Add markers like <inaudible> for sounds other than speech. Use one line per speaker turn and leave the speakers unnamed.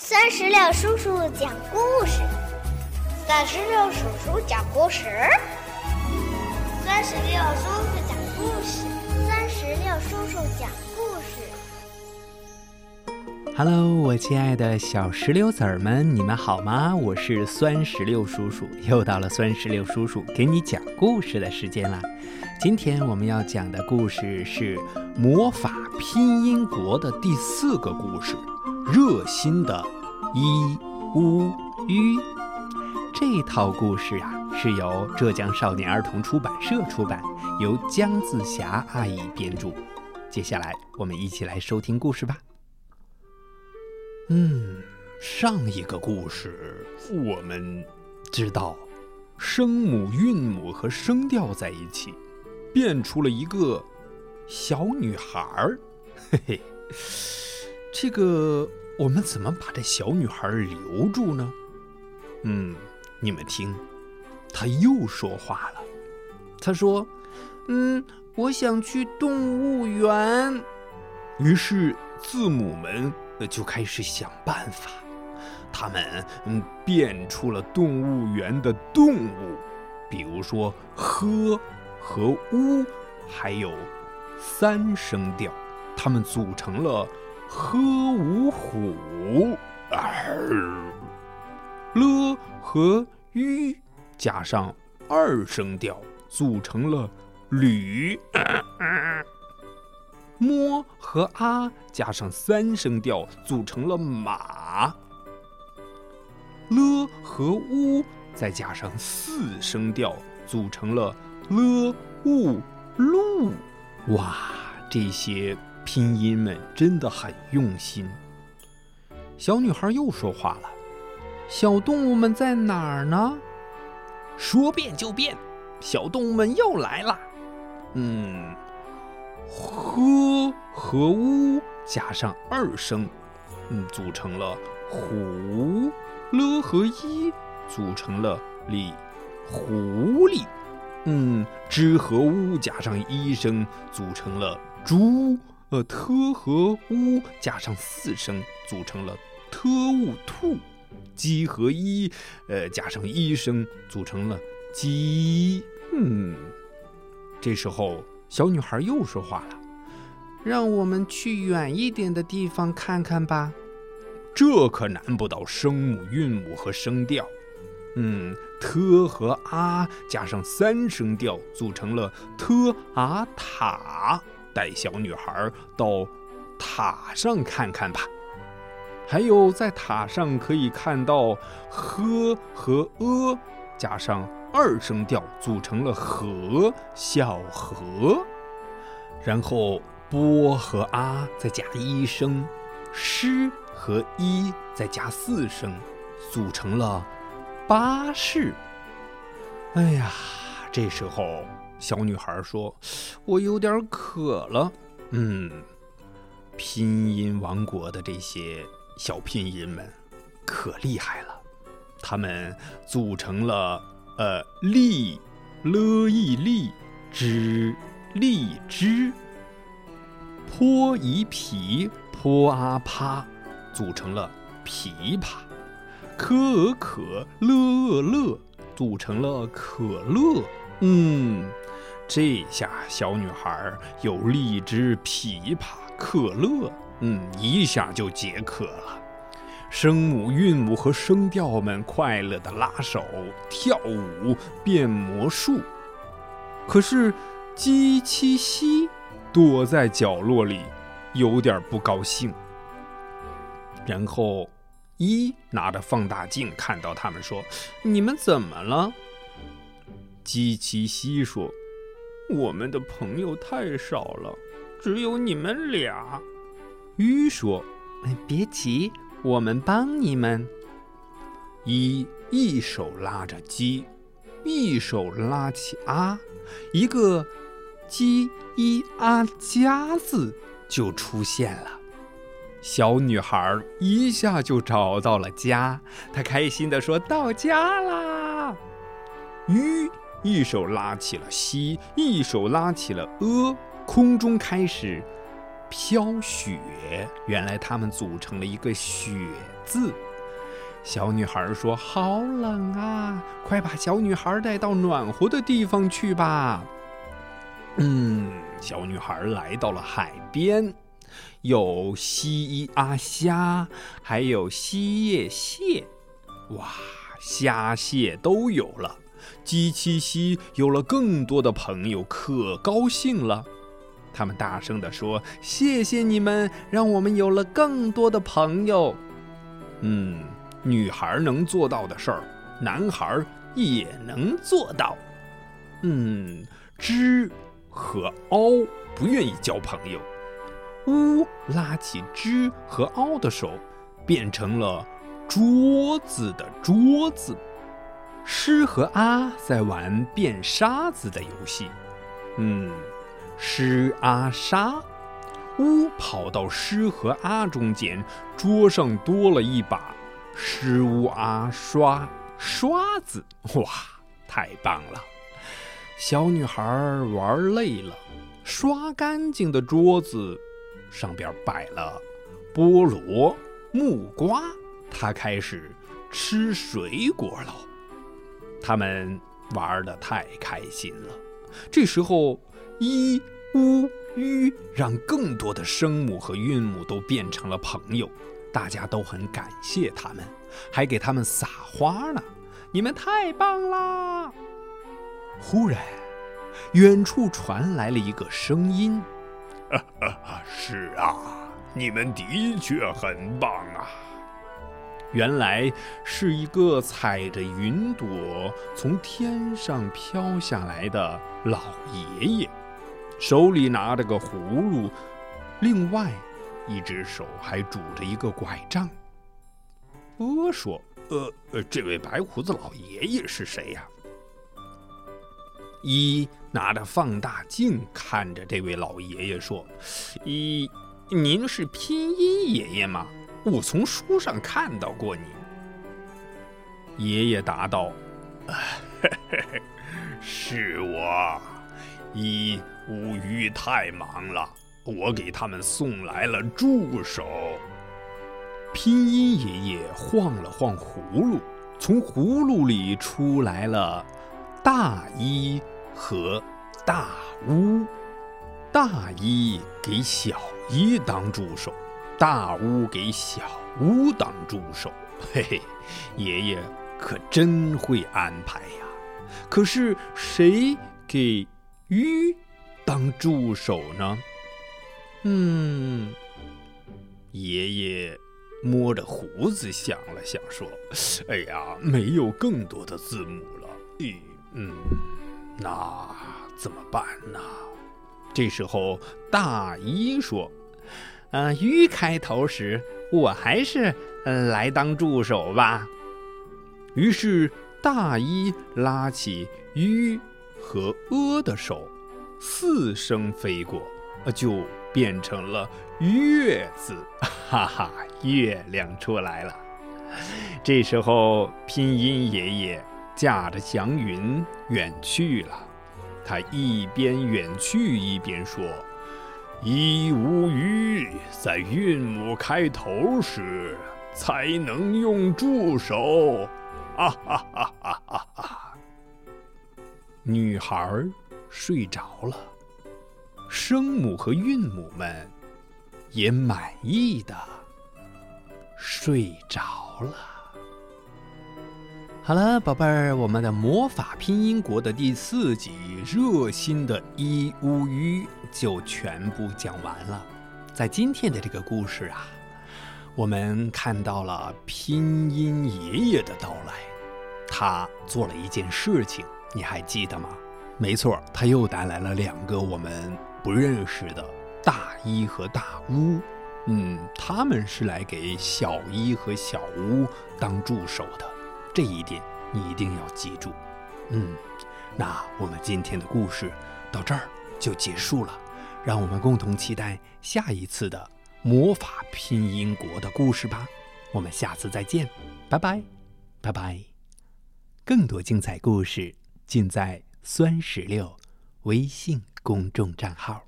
酸石榴叔叔讲故事，
酸石榴叔叔讲故事，
酸石榴叔叔讲故事，酸石榴叔叔讲故事。
Hello，我亲爱的小石榴籽儿们，你们好吗？我是酸石榴叔叔，又到了酸石榴叔叔给你讲故事的时间啦。今天我们要讲的故事是《魔法拼音国》的第四个故事。热心的伊乌吁，这套故事啊是由浙江少年儿童出版社出版，由姜自霞阿姨编著。接下来我们一起来收听故事吧。嗯，上一个故事我们知道，声母、韵母和声调在一起，变出了一个小女孩儿。嘿嘿。这个我们怎么把这小女孩留住呢？嗯，你们听，她又说话了。她说：“嗯，我想去动物园。”于是字母们就开始想办法，他们嗯变出了动物园的动物，比如说“呵”和“呜”，还有三声调，他们组成了。呵五虎，了和吁加上二声调组成了驴，摸和啊加上三声调组成了马，了和呜再加上四声调组成了了呜鹿。哇，这些。拼音们真的很用心。小女孩又说话了：“小动物们在哪儿呢？”说变就变，小动物们又来了。嗯，呵和乌加上二声，嗯，组成了狐；了和一组成了里狐狸。嗯，之和乌加上一声，组成了猪。呃，特和乌加上四声，组成了特务兔；鸡和一，呃，加上一声，组成了鸡。嗯，这时候小女孩又说话了：“让我们去远一点的地方看看吧。”这可难不倒声母、韵母和声调。嗯，特和啊加上三声调，组成了特啊塔。带小女孩到塔上看看吧。还有，在塔上可以看到“呵”和“呃”加上二声调组成了“河”，小河。然后“波”和“啊”再加一声，“诗”和“一”再加四声，组成了“巴士”。哎呀，这时候。小女孩说：“我有点渴了。”嗯，拼音王国的这些小拼音们可厉害了，他们组成了呃荔了一荔枝荔枝，坡一皮坡啊啪，组成了琵琶，可可乐乐，组成了可乐。嗯。这下小女孩有荔枝、琵琶、可乐，嗯，一下就解渴了。声母、韵母和声调们快乐的拉手、跳舞、变魔术。可是，鸡七西躲在角落里，有点不高兴。然后，一拿着放大镜看到他们，说：“你们怎么了？”鸡七西说。我们的朋友太少了，只有你们俩。鱼说：“别急，我们帮你们。”一一手拉着鸡，一手拉起啊，一个“鸡一啊家”字就出现了。小女孩一下就找到了家，她开心地说：“到家啦！”鱼。一手拉起了西，一手拉起了阿，空中开始飘雪。原来他们组成了一个“雪”字。小女孩说：“好冷啊，快把小女孩带到暖和的地方去吧。”嗯，小女孩来到了海边，有蜥阿虾，还有蜥叶蟹，哇，虾蟹都有了。鸡七夕有了更多的朋友，可高兴了。他们大声地说：“谢谢你们，让我们有了更多的朋友。”嗯，女孩能做到的事儿，男孩也能做到。嗯，知和凹不愿意交朋友。乌拉起知和凹的手，变成了桌子的桌子。狮和阿在玩变沙子的游戏，嗯，狮阿沙，乌跑到狮和阿中间，桌上多了一把诗乌阿刷刷子，哇，太棒了！小女孩玩累了，刷干净的桌子上边摆了菠萝、木瓜，她开始吃水果了。他们玩的太开心了。这时候，一、乌、吁让更多的声母和韵母都变成了朋友，大家都很感谢他们，还给他们撒花呢。你们太棒啦！忽然，远处传来了一个声音：“ <laughs>
是啊，你们的确很棒啊。”
原来是一个踩着云朵从天上飘下来的老爷爷，手里拿着个葫芦，另外一只手还拄着一个拐杖。
我说：“呃呃，这位白胡子老爷爷是谁呀？”
一拿着放大镜看着这位老爷爷说：“一，您是拼音爷爷吗？”我从书上看到过你，
爷爷答道：“ <laughs> 是我，一乌鱼太忙了，我给他们送来了助手。”
拼音爷爷晃了晃葫芦，从葫芦里出来了大一和大乌。大一给小一当助手。大乌给小乌当助手，<laughs> 嘿嘿，爷爷可真会安排呀！可是谁给鱼当助手呢？嗯，爷爷摸着胡子想了想，说：“哎呀，没有更多的字母了。咦，嗯，那怎么办呢？”这时候，大一说。嗯，鱼开头时，我还是嗯来当助手吧。于是大一拉起鱼和鹅的手，四声飞过，就变成了月字，<laughs> 哈哈，月亮出来了。这时候拼音爷爷驾着祥云远去了，他一边远去一边说。一无鱼在韵母开头时才能用助手，啊哈哈哈哈哈！女孩睡着了，声母和韵母们也满意的睡着了。好了，宝贝儿，我们的魔法拼音国的第四集《热心的伊乌鱼》就全部讲完了。在今天的这个故事啊，我们看到了拼音爷爷的到来。他做了一件事情，你还记得吗？没错，他又带来了两个我们不认识的大一和大乌。嗯，他们是来给小一和小乌当助手的。这一点你一定要记住，嗯，那我们今天的故事到这儿就结束了，让我们共同期待下一次的魔法拼音国的故事吧。我们下次再见，拜拜，拜拜。更多精彩故事尽在酸石榴微信公众账号。